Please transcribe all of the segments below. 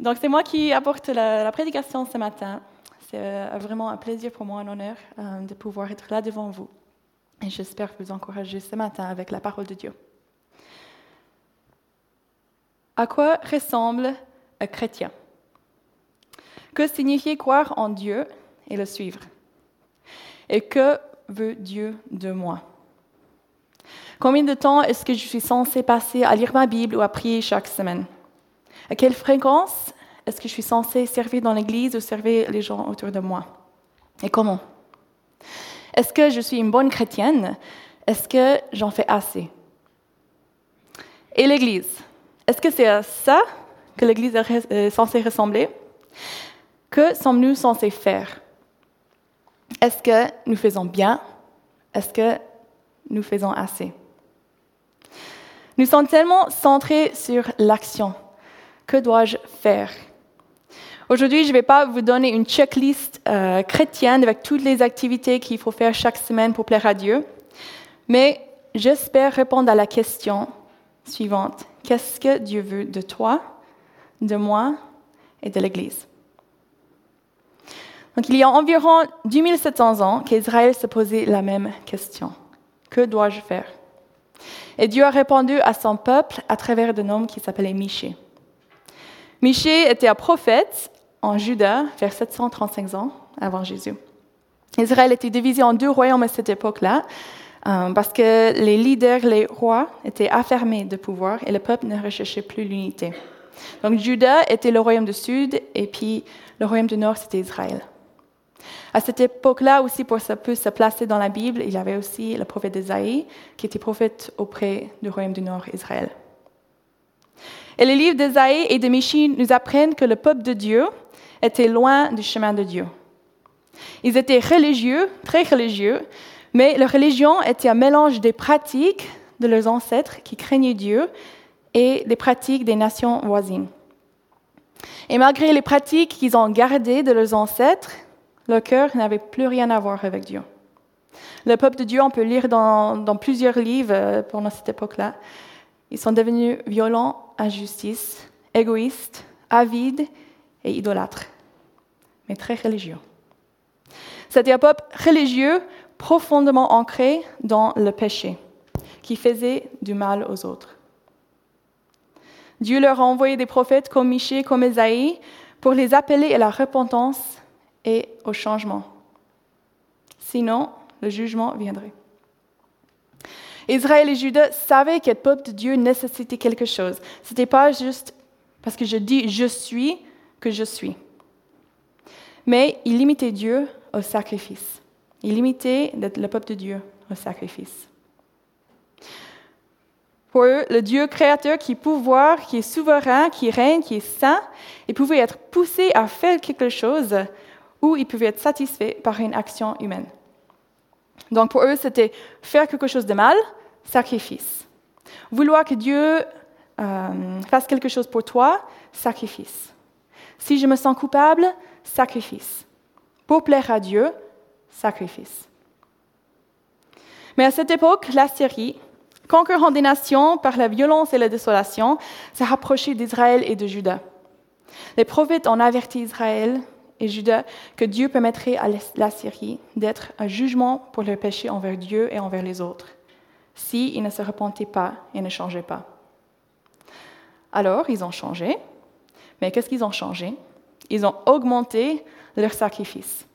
Donc, c'est moi qui apporte la, prédication ce matin. C'est euh, vraiment un plaisir pour moi, un honneur euh, de pouvoir être là devant vous. Et j'espère vous encourager ce matin avec la parole de Dieu. À quoi ressemble un chrétien? Que signifie croire en Dieu et le suivre? Et que veut Dieu de moi? Combien de temps est-ce que je suis censé passer à lire ma Bible ou à prier chaque semaine? À quelle fréquence est-ce que je suis censé servir dans l'Église ou servir les gens autour de moi? Et comment? Est-ce que je suis une bonne chrétienne? Est-ce que j'en fais assez? Et l'Église? Est-ce que c'est à ça que l'Église est censée ressembler? Que sommes-nous censés faire? Est-ce que nous faisons bien? Est-ce que nous faisons assez? Nous sommes tellement centrés sur l'action. Que dois-je faire? Aujourd'hui, je ne vais pas vous donner une checklist euh, chrétienne avec toutes les activités qu'il faut faire chaque semaine pour plaire à Dieu, mais j'espère répondre à la question suivante. Qu'est-ce que Dieu veut de toi, de moi et de l'Église? Donc, il y a environ 2700 ans qu'Israël se posait la même question. Que dois-je faire? Et Dieu a répondu à son peuple à travers un homme qui s'appelait Michée. Michée était un prophète en Juda vers 735 ans avant Jésus. Israël était divisé en deux royaumes à cette époque-là, euh, parce que les leaders, les rois, étaient affermés de pouvoir et le peuple ne recherchait plus l'unité. Donc Juda était le royaume du sud et puis le royaume du nord, c'était Israël. À cette époque-là aussi, pour se placer dans la Bible, il y avait aussi le prophète Isaïe, qui était prophète auprès du royaume du Nord, Israël. Et les livres d'Isaïe et de Michie nous apprennent que le peuple de Dieu était loin du chemin de Dieu. Ils étaient religieux, très religieux, mais leur religion était un mélange des pratiques de leurs ancêtres qui craignaient Dieu et des pratiques des nations voisines. Et malgré les pratiques qu'ils ont gardées de leurs ancêtres, leur cœur n'avait plus rien à voir avec Dieu. Le peuple de Dieu, on peut lire dans, plusieurs livres euh, pendant cette époque-là, ils sont devenus violents, injustices, égoïstes, avides et idolâtres, mais très religieux. C'était un peuple religieux profondément ancré dans le péché, qui faisait du mal aux autres. Dieu leur a envoyé des prophètes comme Michée, comme Esaïe, pour les appeler à la repentance et au changement. Sinon, le jugement viendrait. Israël et Judas savaient que le peuple de Dieu nécessitait quelque chose. Ce n'était pas juste parce que je dis je suis que je suis. Mais ils limitaient Dieu au sacrifice. Ils limitaient le peuple de Dieu au sacrifice. Pour eux, le Dieu créateur qui est pouvoir, qui est souverain, qui règne, qui est saint, il pouvait être poussé à faire quelque chose ou ils pouvaient être satisfaits par une action humaine. Donc pour eux, c'était faire quelque chose de mal, sacrifice. Vouloir que Dieu euh, fasse quelque chose pour toi, sacrifice. Si je me sens coupable, sacrifice. Pour plaire à Dieu, sacrifice. Mais à cette époque, la Syrie, conquérant des nations par la violence et la désolation, s'est rapprochée d'Israël et de Juda. Les prophètes ont averti Israël et Judas que Dieu permettrait à la Syrie d'être un jugement pour leurs péchés envers Dieu et envers les autres, s'ils ne se repentaient pas et ne changeaient pas. Alors, ils ont changé, mais qu'est-ce qu'ils ont changé? Ils ont augmenté leur sacrifice.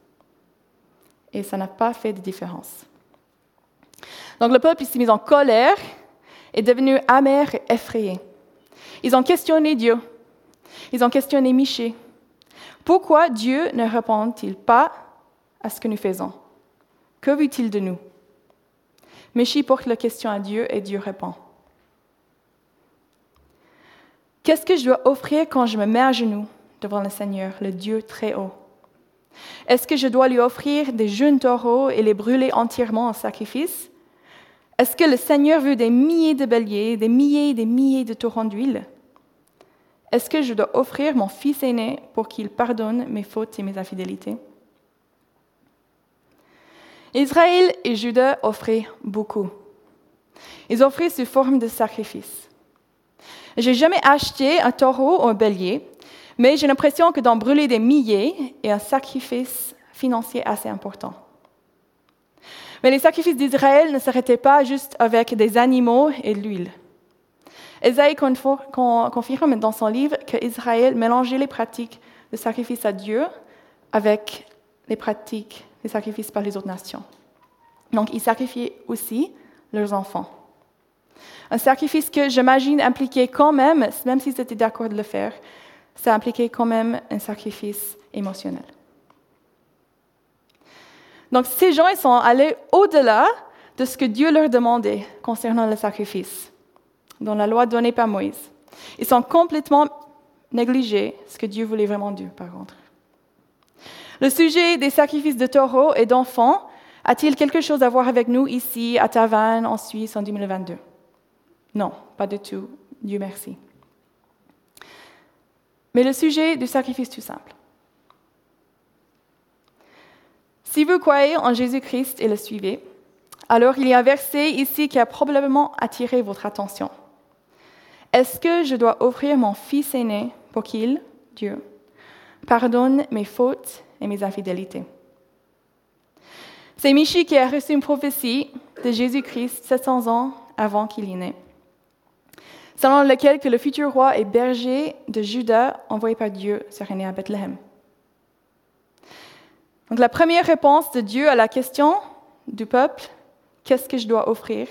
Et ça n'a pas fait de différence. Donc le peuple s'est mis en colère, est devenu amer et effrayé. Ils ont questionné Dieu. Ils ont questionné Michée. Pourquoi Dieu ne répond-il pas à ce que nous faisons? Que veut-il de nous? Méchie porte la question à Dieu et Dieu répond. Qu'est-ce que je dois offrir quand je me mets à genoux devant le Seigneur, le Dieu très haut Est-ce que je dois lui offrir des jeunes taureaux et les brûler entièrement en sacrifice? Est-ce que le Seigneur veut des milliers de béliers, des milliers et des milliers de torrents d'huile? Est-ce que je dois offrir mon fils aîné pour qu'il pardonne mes fautes et mes infidélités? Israël et Judas offraient beaucoup. Ils offraient sous forme de sacrifice. J'ai jamais acheté un taureau ou un bélier, Mais j'ai l'impression que d'en brûler des milliers est un sacrifice financier assez important. Mais les sacrifices d'Israël ne s'arrêtaient pas juste avec des animaux et l'huile. Esaïe confirme dans son livre qu'Israël mélangeait les pratiques de sacrifice à Dieu avec les pratiques des sacrifices par les autres nations. Donc, ils sacrifiaient aussi leurs enfants. Un sacrifice que j'imagine impliquait quand même, même s'ils étaient d'accord de le faire, ça impliquait quand même un sacrifice émotionnel. Donc ces gens, ils sont allés au-delà de ce que Dieu leur demandait concernant le sacrifice, dans la loi donnée par Moïse. Ils sont complètement négligés ce que Dieu voulait vraiment dire, par contre. Le sujet des sacrifices de taureaux et d'enfants a-t-il quelque chose à voir avec nous ici, à Tavannes, en Suisse, en 2022 Non, pas du tout. Dieu merci. Mais le sujet du sacrifice tout simple. Si vous croyez en Jésus-Christ et le suivez, alors il y a un verset ici qui a probablement attiré votre attention. Est-ce que je dois offrir mon fils aîné pour qu'il, Dieu, pardonne mes fautes et mes infidélités C'est Michi qui a reçu une prophétie de Jésus-Christ 700 ans avant qu'il y naisse, selon laquelle que le futur roi est berger de Juda envoyé par Dieu serait né à Bethléem. Donc la première réponse de Dieu à la question du peuple, qu'est-ce que je dois offrir?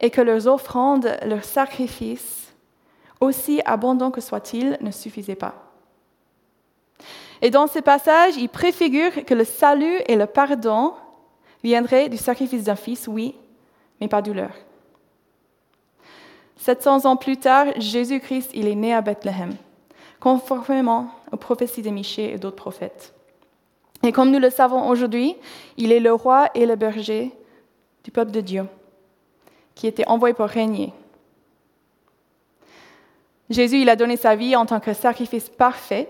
Et que leurs offrandes, leurs sacrifices, aussi abondants que soient-ils, ne suffisaient pas. Et dans ce passage, il préfigure que le salut et le pardon viendraient du sacrifice d'un fils, oui, mais pas douleur. 700 ans plus tard, Jésus-Christ, il est né à Bethléem, conformément aux prophéties de Michée et d'autres prophètes. Et comme nous le savons aujourd'hui, il est le roi et le berger du peuple de Dieu, qui était envoyé pour régner. Jésus, il a donné sa vie en tant que sacrifice parfait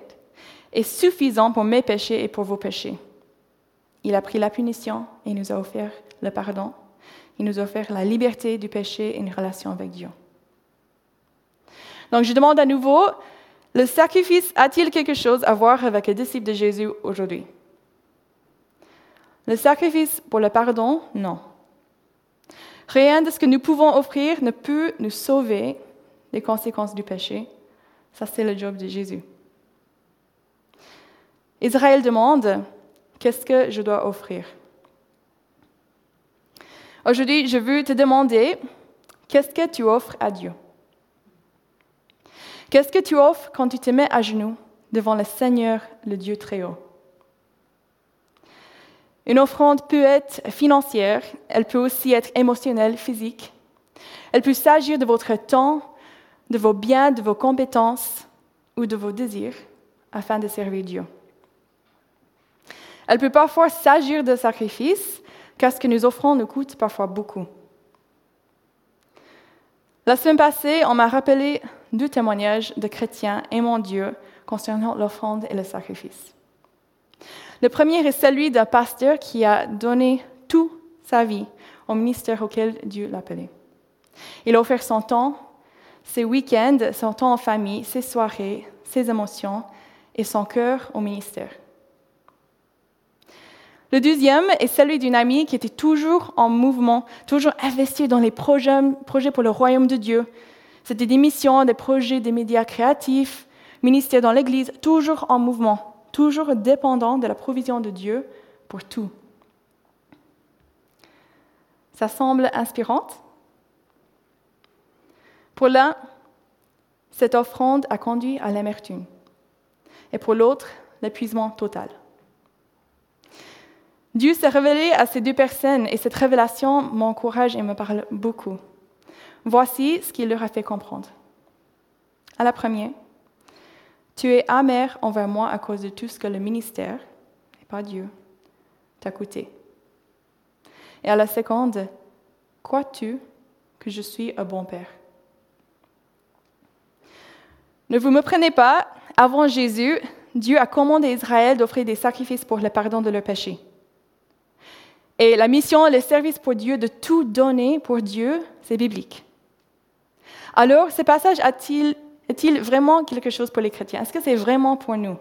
et suffisant pour mes péchés et pour vos péchés. Il a pris la punition et nous a offert le pardon. Il nous a offert la liberté du péché et une relation avec Dieu. Donc je demande à nouveau, le sacrifice a-t-il quelque chose à voir avec les disciples de Jésus aujourd'hui? Le sacrifice pour le pardon, non. Rien de ce que nous pouvons offrir ne peut nous sauver des conséquences du péché. Ça, c'est le job de Jésus. Israël demande, qu'est-ce que je dois offrir? Aujourd'hui, je veux te demander, qu'est-ce que tu offres à Dieu? Qu'est-ce que tu offres quand tu te mets à genoux devant le Seigneur, le Dieu très haut une offrande peut être financière, elle peut aussi être émotionnelle, physique. Elle peut s'agir de votre temps, de vos biens, de vos compétences ou de vos désirs afin de servir Dieu. Elle peut parfois s'agir de sacrifices, car ce que nous offrons nous coûte parfois beaucoup. La semaine passée, on m'a rappelé deux témoignages de chrétiens aimant Dieu concernant l'offrande et le sacrifice. Le premier est celui d'un pasteur qui a donné toute sa vie au ministère auquel Dieu l'appelait. Il a offert son temps, ses week-ends, son temps en famille, ses soirées, ses émotions et son cœur au ministère. Le deuxième est celui d'une amie qui était toujours en mouvement, toujours investie dans les projets, pour le royaume de Dieu. C'était des missions, des projets, des médias créatifs, ministère dans l'Église, toujours en mouvement toujours dépendant de la provision de Dieu pour tout. Ça semble inspirante. Pour l'un, cette offrande a conduit à l'amertume, et pour l'autre, l'épuisement total. Dieu s'est révélé à ces deux personnes et cette révélation m'encourage et me parle beaucoup. Voici ce qu'il leur a fait comprendre. À la première, tu es amer envers moi à cause de tout ce que le ministère, et pas Dieu, t'a coûté. Et à la seconde, crois-tu que je suis un bon Père? Ne vous me prenez pas, avant Jésus, Dieu a commandé Israël d'offrir des sacrifices pour le pardon de leurs péchés. Et la mission, le service pour Dieu, de tout donner pour Dieu, c'est biblique. Alors, ce passage a-t-il est-il vraiment quelque chose pour les chrétiens? Est-ce que c'est vraiment pour nous?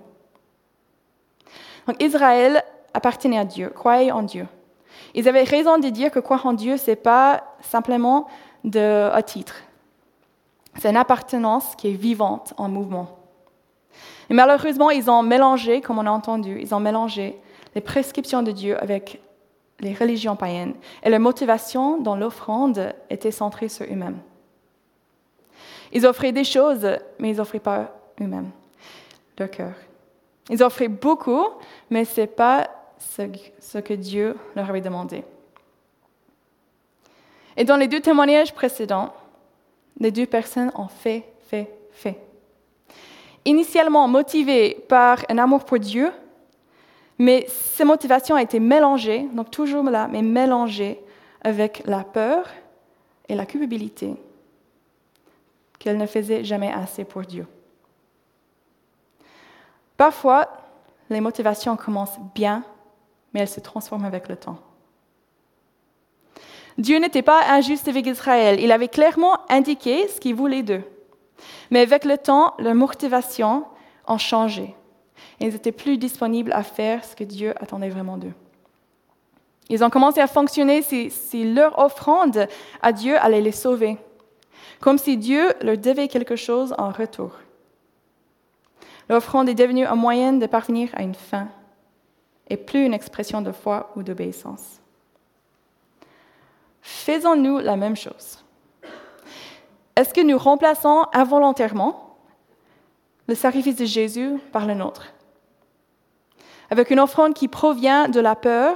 Donc Israël appartenait à Dieu, croyait en Dieu. Ils avaient raison de dire que croire en Dieu, ce n'est pas simplement de, à titre. C'est une appartenance qui est vivante, en mouvement. Et malheureusement, ils ont mélangé, comme on a entendu, ils ont mélangé les prescriptions de Dieu avec les religions païennes. Et leur motivation dans l'offrande était centrée sur eux-mêmes. Ils offraient des choses, mais ils n'offraient pas eux-mêmes, leur cœur. Ils offraient beaucoup, mais ce n'est pas ce que Dieu leur avait demandé. Et dans les deux témoignages précédents, les deux personnes ont fait, fait, fait. Initialement motivées par un amour pour Dieu, mais ces motivations ont été mélangées, donc toujours là, mais mélangées avec la peur et la culpabilité qu'elles ne faisaient jamais assez pour Dieu. Parfois, les motivations commencent bien, mais elles se transforment avec le temps. Dieu n'était pas injuste avec Israël. Il avait clairement indiqué ce qu'il voulait d'eux. Mais avec le temps, leurs motivations ont changé. Ils n'étaient plus disponibles à faire ce que Dieu attendait vraiment d'eux. Ils ont commencé à fonctionner si, si, leur offrande à Dieu allait les sauver, comme si Dieu leur devait quelque chose en retour. L'offrande est devenue un moyen de parvenir à une fin et plus une expression de foi ou d'obéissance. Faisons-nous la même chose Est-ce que nous remplaçons involontairement le sacrifice de Jésus par le nôtre. Avec une offrande qui provient de la peur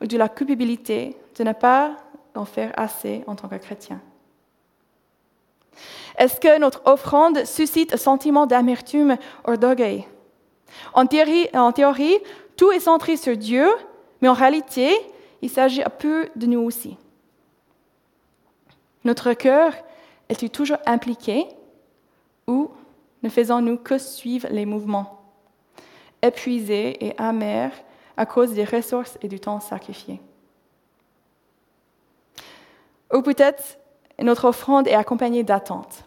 ou de la culpabilité de ne pas en faire assez en tant que chrétien. Est-ce que notre offrande suscite un sentiment d'amertume ou d'orgueil? En théorie, tout est centré sur Dieu, mais en réalité, il s'agit un peu de nous aussi. Notre cœur est-il toujours impliqué ou ne faisons-nous que suivre les mouvements, épuisés et amers à cause des ressources et du temps sacrifiés? Ou peut-être notre offrande est accompagnée d'attente.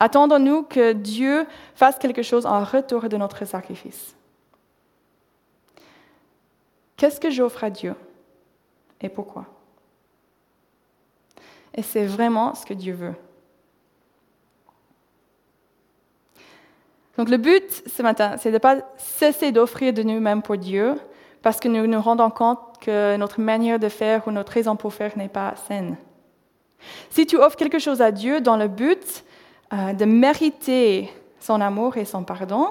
Attendons-nous que Dieu fasse quelque chose en retour de notre sacrifice. Qu'est-ce que j'offre à Dieu et pourquoi? Et c'est vraiment ce que Dieu veut. Donc le but ce matin, c'est de ne pas cesser d'offrir de nous-mêmes pour Dieu parce que nous nous rendons compte que notre manière de faire ou notre raison pour faire n'est pas saine. Si tu offres quelque chose à Dieu dans le but euh, de mériter son amour et son pardon,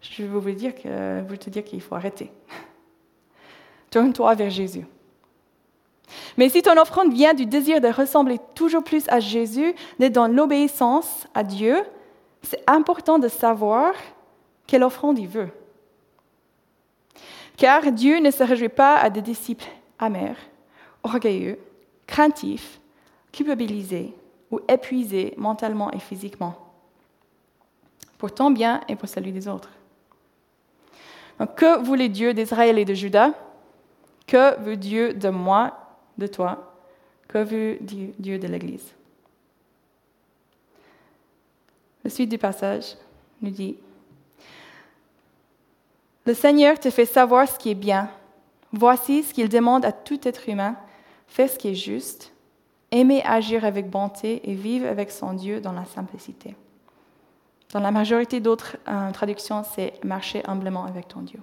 je veux vous dire, te dire qu'il faut arrêter. Tourne-toi vers Jésus. Mais si ton offrande vient du désir de ressembler toujours plus à Jésus, d'être dans l'obéissance à Dieu, c'est important de savoir quelle offrande il veut. Car Dieu ne se réjouit pas à des disciples amers, orgueilleux, craintifs, culpabilisés ou épuisés mentalement et physiquement, pour ton bien et pour celui des autres. Que voulait Dieu d'Israël et de Judas Que veut Dieu de moi de toi? Que veut Dieu de l'Église? La suite du passage nous dit, Le Seigneur te fait savoir ce qui est bien. Voici ce qu'il demande à tout être humain. Fais ce qui est juste, aimer agir avec bonté et vivre avec son Dieu dans la simplicité. Dans la majorité d'autres euh, traductions, c'est marcher humblement avec ton Dieu.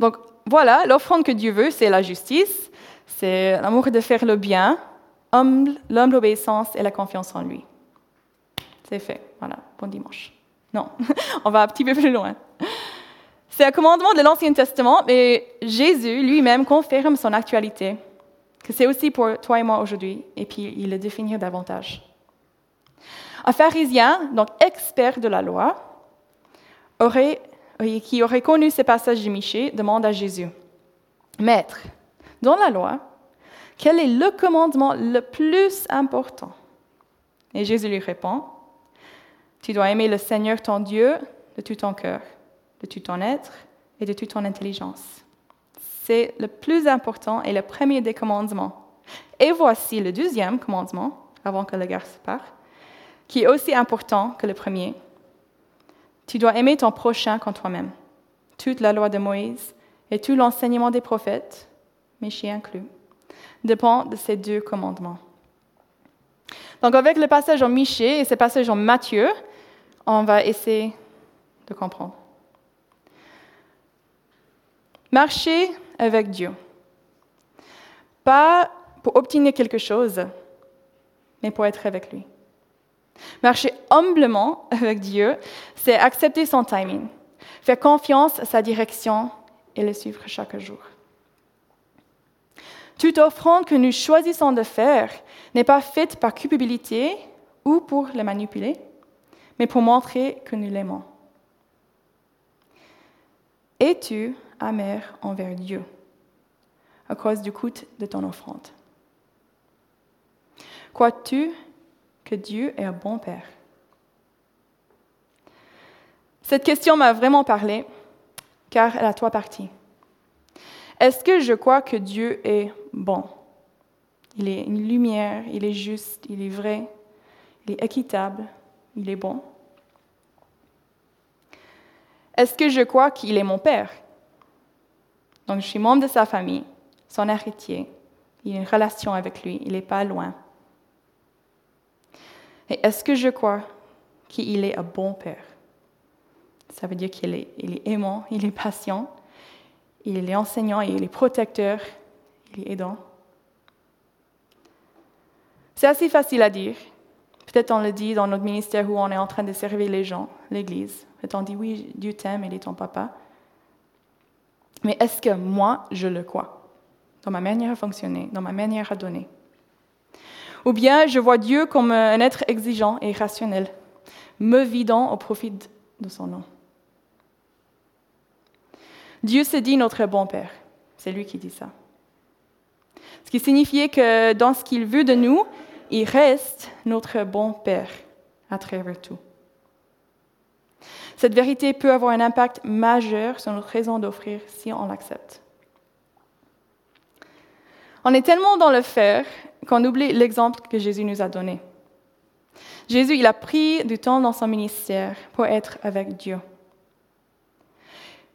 Donc, voilà, l'offrande que Dieu veut, c'est la justice, c'est l'amour de faire le bien, l'humble obéissance et la confiance en lui. C'est fait. Voilà, bon dimanche. Non, on va un petit peu plus loin. C'est un commandement de l'Ancien Testament, mais Jésus lui-même confirme son actualité, que c'est aussi pour toi et moi aujourd'hui, et puis il le définit davantage. Un pharisien, donc expert de la loi, qui aurait connu ces passages de Michée demande à Jésus, Maître, dans la loi, quel est le commandement le plus important? Et Jésus lui répond, Tu dois aimer le Seigneur ton Dieu de tout ton cœur, de tout ton être et de toute ton intelligence. C'est le plus important et le premier des commandements. Et voici le deuxième commandement, avant que le garçon parte. qui est aussi important que le premier. Tu dois aimer ton prochain comme toi-même. Toute la loi de Moïse et tout l'enseignement des prophètes, Michée inclus, dépend de ces deux commandements. Donc avec le passage en Michée et ce passage en Matthieu, on va essayer de comprendre. Marcher avec Dieu. Pas pour obtenir quelque chose, mais pour être avec lui. Marcher humblement avec Dieu, c'est accepter son timing, faire confiance à sa direction et le suivre chaque jour. Toute offrande que nous choisissons de faire n'est pas faite par culpabilité ou pour le manipuler, mais pour montrer que nous l'aimons. Es-tu amer envers Dieu à cause du coût de ton offrande? Crois-tu que Dieu est un bon Père? Cette question m'a vraiment parlé, car elle a trois parties. Est-ce que je crois que Dieu est bon? Il est une lumière, il est juste, il est vrai, il est équitable, il est bon. Est-ce que je crois qu'il est mon Père? Donc je suis membre de sa famille, son héritier, il a une relation avec lui, il n'est pas loin. Et est-ce que je crois qu'il est un bon Père? Ça veut dire qu'il est, aimant, il est patient, il est enseignant, il est protecteur, il est aidant. C'est assez facile à dire. Peut-être on le dit dans notre ministère où on est en train de servir les gens, l'Église. Peut-être on dit oui, Dieu t'aime, il est ton papa. Mais est-ce que moi, je le crois dans ma manière à fonctionner, dans ma manière à donner? Ou bien je vois Dieu comme un être exigeant et rationnel, me vidant au profit de son nom. Dieu se dit notre bon Père. C'est lui qui dit ça. Ce qui signifiait que dans ce qu'il veut de nous, il reste notre bon Père à travers tout. Cette vérité peut avoir un impact majeur sur notre raison d'offrir si on l'accepte. On est tellement dans le faire qu'on oublie l'exemple que Jésus nous a donné. Jésus, il a pris du temps dans son ministère pour être avec Dieu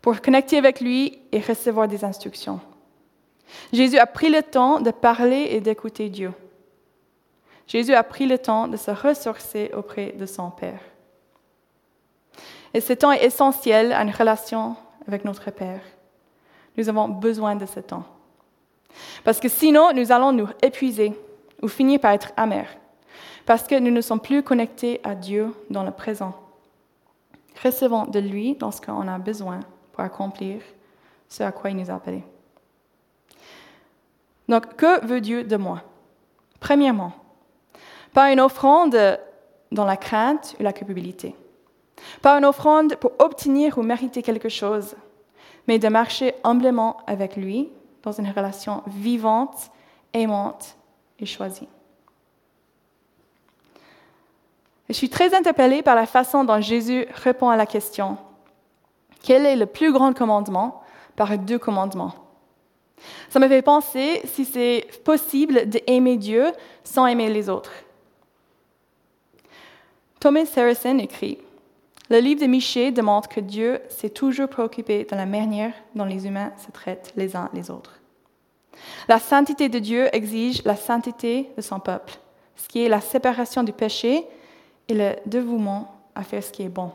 pour connecter avec lui et recevoir des instructions. Jésus a pris le temps de parler et d'écouter Dieu. Jésus a pris le temps de se ressourcer auprès de son Père. Et ce temps est essentiel à une relation avec notre Père. Nous avons besoin de ce temps. Parce que sinon, nous allons nous épuiser ou finir par être amers. Parce que nous ne sommes plus connectés à Dieu dans le présent. Recevons de lui dans ce qu'on a besoin pour accomplir ce à quoi il nous a appelés. Donc, que veut Dieu de moi? Premièrement, pas une offrande dans la crainte ou la culpabilité. Pas une offrande pour obtenir ou mériter quelque chose, mais de marcher humblement avec lui dans une relation vivante, aimante et choisie. Je suis très interpellée par la façon dont Jésus répond à la question quel est le plus grand commandement par deux commandements Ça me fait penser si c'est possible d'aimer Dieu sans aimer les autres. Thomas Harrison écrit Le livre de Michée demande que Dieu s'est toujours préoccupé de la manière dont les humains se traitent les uns les autres. La sainteté de Dieu exige la sainteté de son peuple, ce qui est la séparation du péché et le dévouement à faire ce qui est bon.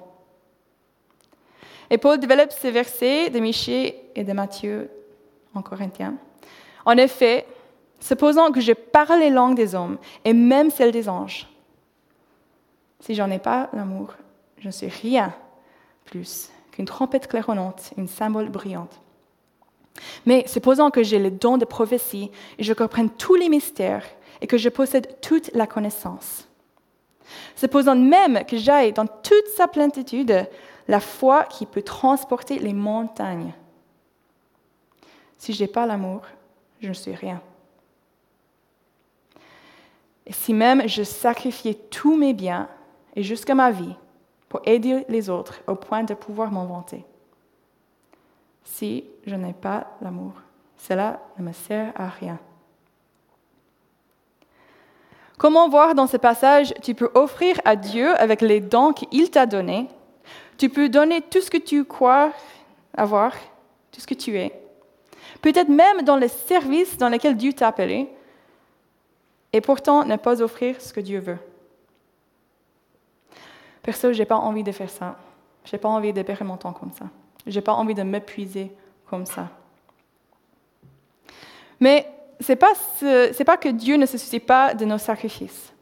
Et Paul développe ces versets de Michée et de Matthieu en Corinthiens. En effet, supposons que je parle les langues des hommes et même celles des anges. Si j'en ai pas l'amour, je ne suis rien plus qu'une trompette claironnante, une symbole brillante. Mais supposons que j'ai le don de prophétie et je comprenne tous les mystères et que je possède toute la connaissance. Supposons même que j'aille dans toute sa plénitude la foi qui peut transporter les montagnes. Si je n'ai pas l'amour, je ne suis rien. Et si même je sacrifiais tous mes biens et jusqu'à ma vie pour aider les autres au point de pouvoir m'en vanter, si je n'ai pas l'amour, cela ne me sert à rien. Comment voir dans ce passage, tu peux offrir à Dieu avec les dons qu'il t'a donnés. Tu peux donner tout ce que tu crois avoir, tout ce que tu es. Peut-être même dans les services dans lesquels Dieu t'a appelé. Et pourtant ne pas offrir ce que Dieu veut. Perso, je n'ai pas envie de faire ça. Je n'ai pas envie de perdre mon temps comme ça. Je n'ai pas envie de m'épuiser comme ça. Mais ce n'est pas, pas que Dieu ne se soucie pas de nos sacrifices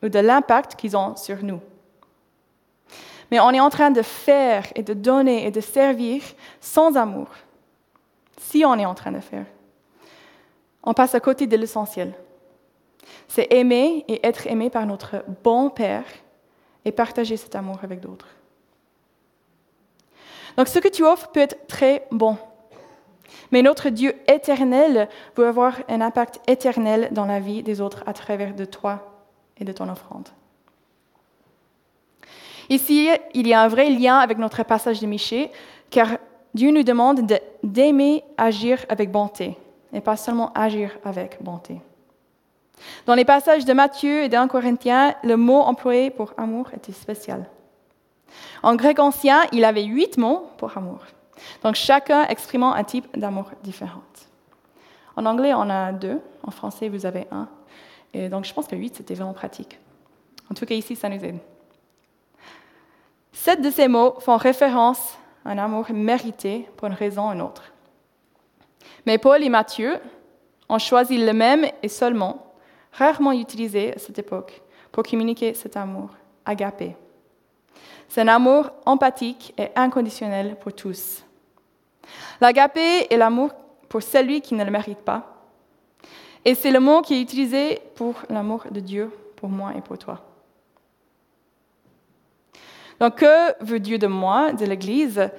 ou de l'impact qu'ils ont sur nous. Mais on est en train de faire et de donner et de servir sans amour. Si on est en train de faire, on passe à côté de l'essentiel. C'est aimer et être aimé par notre bon Père et partager cet amour avec d'autres. Donc ce que tu offres peut être très bon. Mais notre Dieu éternel veut avoir un impact éternel dans la vie des autres à travers de toi et de ton offrande. Ici, il y a un vrai lien avec notre passage de Michée, car Dieu nous demande d'aimer agir avec bonté, et pas seulement agir avec bonté. Dans les passages de Matthieu et d'un Corinthiens, le mot employé pour amour était spécial. En grec ancien, il avait huit mots pour amour. Donc chacun exprimant un type d'amour différent. En anglais, on a deux. En français, vous avez un. Et donc je pense que huit, c'était vraiment pratique. En tout cas, ici, ça nous aide. Sept de ces mots font référence à un amour mérité pour une raison ou une autre. Mais Paul et Matthieu ont choisi le même et seulement, rarement utilisé à cette époque, pour communiquer cet amour, agapé. C'est un amour empathique et inconditionnel pour tous. L'agapé est l'amour pour celui qui ne le mérite pas. Et c'est le mot qui est utilisé pour l'amour de Dieu, pour moi et pour toi. Donc, que veut Dieu de moi, de l'Église?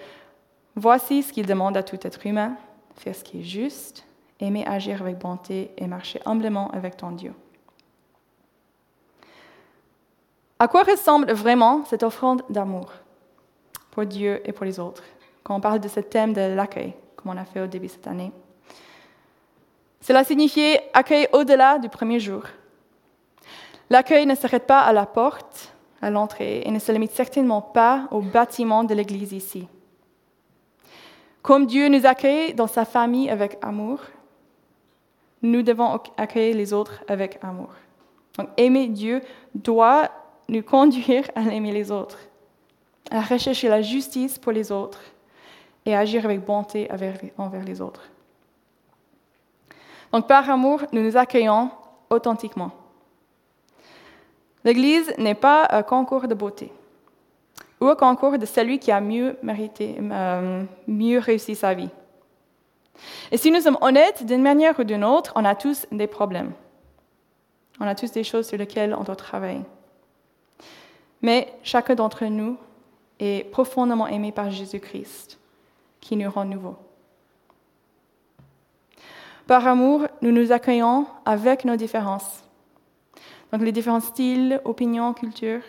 Voici ce qu'il demande à tout être humain faire ce qui est juste, aimer agir avec bonté et marcher humblement avec ton Dieu. À quoi ressemble vraiment cette offrande d'amour pour Dieu et pour les autres? Quand on parle de ce thème de l'accueil, comme on a fait au début cette année Cela signifiait accueil au-delà du premier jour. L'accueil ne s'arrête pas à la porte, l'entrée, et ne se limite certainement pas au bâtiment de l'Église ici. Comme Dieu nous accueille dans sa famille avec amour, nous devons accueillir les autres avec amour. Donc, aimer Dieu doit nous conduire à aimer les autres, à rechercher la justice pour les autres et à agir avec bonté envers les autres. Donc par amour, nous nous accueillons authentiquement. L'Église n'est pas un concours de beauté ou un concours de celui qui a mieux mérité, euh, mieux réussi sa vie. Et si nous sommes honnêtes, d'une manière ou d'une autre, on a tous des problèmes. On a tous des choses sur lesquelles on doit travailler. Mais chacun d'entre nous est profondément aimé par Jésus-Christ, qui nous rend nouveaux. Par amour, nous nous accueillons avec nos différences. Donc les différents styles, opinions, cultures,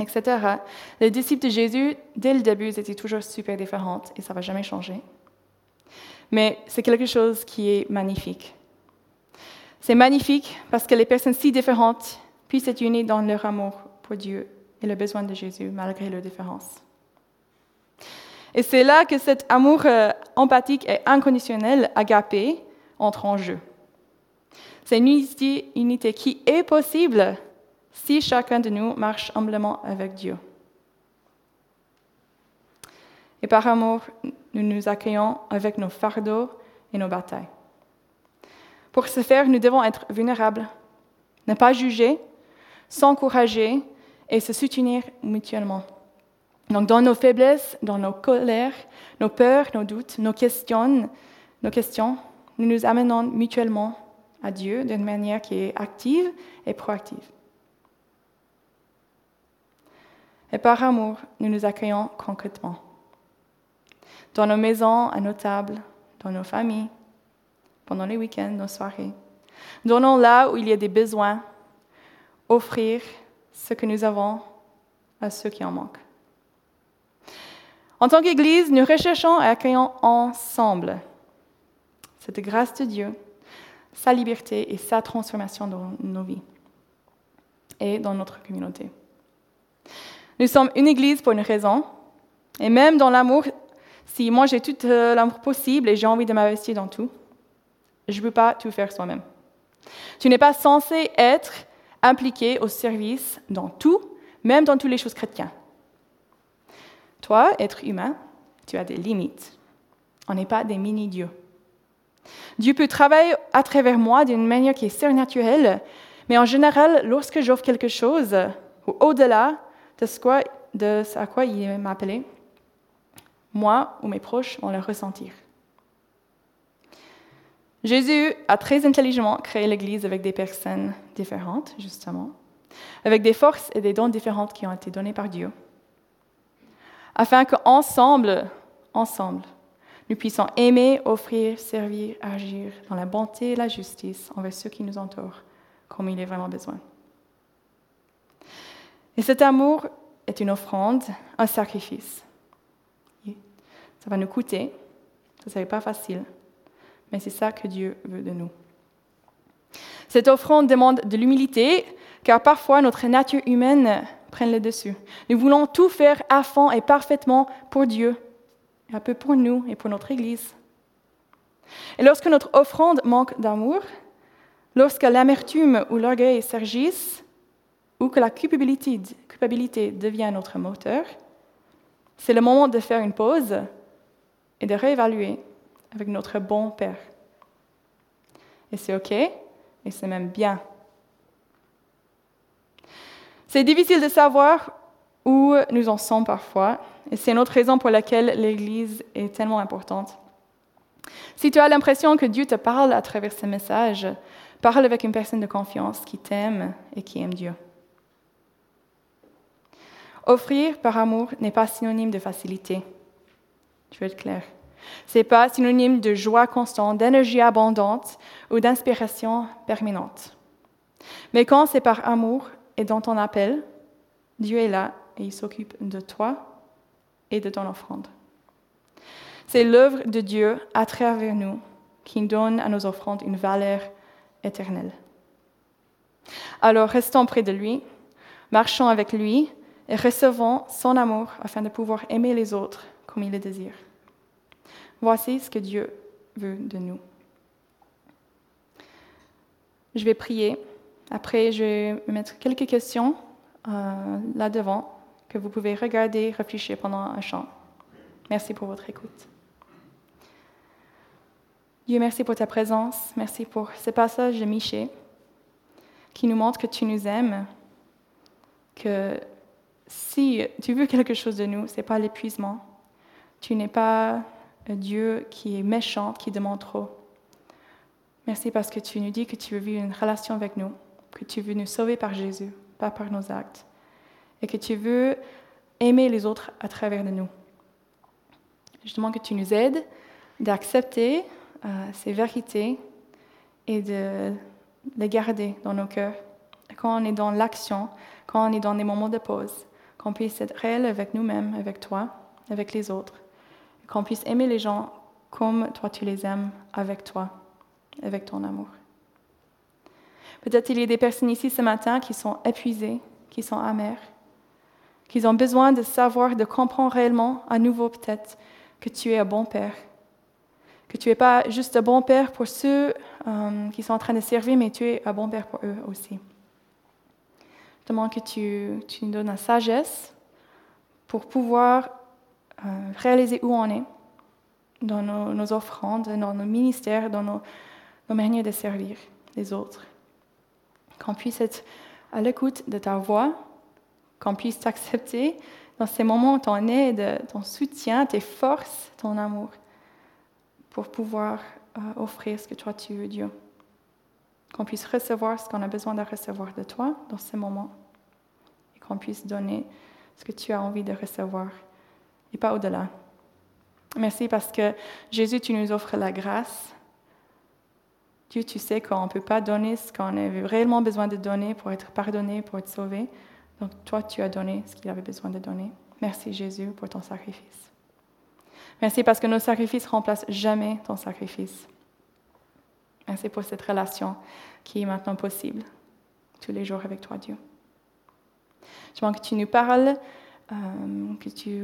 etc. Les disciples de Jésus, dès le début, étaient toujours super différentes et ça ne va jamais changer. Mais c'est quelque chose qui est magnifique. C'est magnifique parce que les personnes si différentes puissent être unies dans leur amour pour Dieu et le besoin de Jésus malgré leurs différences. Et c'est là que cet amour euh, empathique et inconditionnel, agapé, entre en jeu. C'est une unité qui est possible si chacun de nous marche humblement avec Dieu. Et par amour, nous nous accueillons avec nos fardeaux et nos batailles. Pour ce faire, nous devons être vulnérables, ne pas juger, s'encourager et se soutenir mutuellement. Donc dans nos faiblesses, dans nos colères, nos peurs, nos doutes, nos questions, nos questions, nous nous amenons mutuellement à Dieu d'une manière qui est active et proactive. Et par amour, nous nous accueillons concrètement. Dans nos maisons, à nos tables, dans nos familles, pendant les week-ends, nos soirées. Donnons là où il y a des besoins, offrir ce que nous avons à ceux qui en manquent. En tant qu'Église, nous recherchons et accueillons ensemble cette grâce de Dieu, sa liberté et sa transformation dans nos vies et dans notre communauté. Nous sommes une église pour une raison, et même dans l'amour, si moi j'ai tout euh, l'amour possible et j'ai envie de m'investir dans tout, je ne peux pas tout faire soi-même. Tu n'es pas censé être impliqué au service dans tout, même dans toutes les choses chrétiennes. Toi, être humain, tu as des limites. On n'est pas des mini-dieux. Dieu peut travailler à travers moi d'une manière qui est surnaturelle, mais en général, lorsque j'offre quelque chose, ou au-delà de ce, à quoi il m'a appelé, moi ou mes proches vont le ressentir. Jésus a très intelligemment créé l'Église avec des personnes différentes, justement, avec des forces et des dons différentes qui ont été donnés par Dieu, afin qu'ensemble, ensemble, nous puissions aimer, offrir, servir, agir dans la bonté et la justice envers ceux qui nous entourent, comme il est vraiment besoin. Et cet amour est une offrande, un sacrifice. Ça va nous coûter, ça n'est pas facile, mais c'est ça que Dieu veut de nous. Cette offrande demande de l'humilité, car parfois notre nature humaine prend le dessus. Nous voulons tout faire à fond et parfaitement pour Dieu, un peu pour nous et pour notre Église. Et lorsque notre offrande manque d'amour, lorsque l'amertume ou l'orgueil s'agissent, ou que la culpabilité, culpabilité devient notre moteur, c'est le moment de faire une pause et de réévaluer avec notre bon Père. Et c'est OK, et c'est même bien. C'est difficile de savoir où nous en sommes parfois, et c'est une autre raison pour laquelle l'Église est tellement importante. Si tu as l'impression que Dieu te parle à travers ce message, parle avec une personne de confiance qui t'aime et qui aime Dieu. Offrir par amour n'est pas synonyme de facilité. Je veux être clair. Ce n'est pas synonyme de joie constante, d'énergie abondante ou d'inspiration permanente. Mais quand c'est par amour et dans ton appel, Dieu est là et il s'occupe de toi et de ton offrande. C'est l'œuvre de Dieu à travers nous qui donne à nos offrandes une valeur éternelle. Alors restons près de lui, marchons avec lui et recevons son amour afin de pouvoir aimer les autres comme il le désire. Voici ce que Dieu veut de nous. Je vais prier. Après, je vais mettre quelques questions euh, là devant que vous pouvez regarder, réfléchir pendant un chant. Merci pour votre écoute. Dieu, merci pour ta présence. Merci pour ce passage de Miché qui nous montre que tu nous aimes, que si tu veux quelque chose de nous, ce n'est pas l'épuisement. Tu n'es pas Dieu qui est méchant, qui demande trop. Merci parce que tu nous dis que tu veux vivre une relation avec nous, que tu veux nous sauver par Jésus, pas par nos actes, et que tu veux aimer les autres à travers de nous. Demande que tu nous aides d'accepter euh, ces vérités et de les garder dans nos cœurs. Quand on est dans l'action, quand on est dans des moments de pause, qu'on puisse être réel avec nous-mêmes, avec toi, avec les autres qu'on puisse aimer les gens comme toi tu les aimes avec toi, avec ton amour. Peut-être il y a des personnes ici ce matin qui sont épuisées, qui sont amères, qui ont besoin de savoir, de comprendre réellement, à nouveau peut-être, que tu es un bon Père. Que tu n'es pas juste un bon Père pour ceux euh, qui sont en train de servir, mais tu es un bon Père pour eux aussi. Je demande que tu, tu nous donnes la sagesse pour pouvoir euh, réaliser où on est dans nos, offrandes, dans nos ministères, dans nos, manières de servir les autres. Qu'on puisse être à l'écoute de ta voix, qu'on puisse t'accepter dans ces moments ton aide, ton soutien, tes forces, ton amour, pour pouvoir euh, offrir ce que toi tu veux, Dieu. Qu'on puisse recevoir ce qu'on a besoin de recevoir de toi dans ces moments et qu'on puisse donner ce que tu as envie de recevoir et pas au-delà. Merci parce que Jésus, tu nous offres la grâce. Dieu, tu sais qu'on ne peut pas donner ce qu'on avait réellement besoin de donner pour être pardonné, pour être sauvé. Donc toi, tu as donné ce qu'il avait besoin de donner. Merci Jésus pour ton sacrifice. Merci parce que nos sacrifices remplacent jamais ton sacrifice. Merci pour cette relation qui est maintenant possible tous les jours avec toi, Dieu. Je demande que tu nous parles, euh, que tu,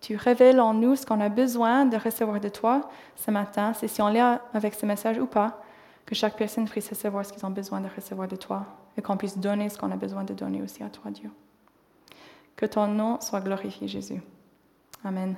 tu révèles en nous ce qu'on a besoin de recevoir de toi ce matin. C'est si on lit avec ce message ou pas, que chaque personne puisse recevoir ce qu'ils ont besoin de recevoir de toi et qu'on puisse donner ce qu'on a besoin de donner aussi à toi, Dieu. Que ton nom soit glorifié, Jésus. Amen.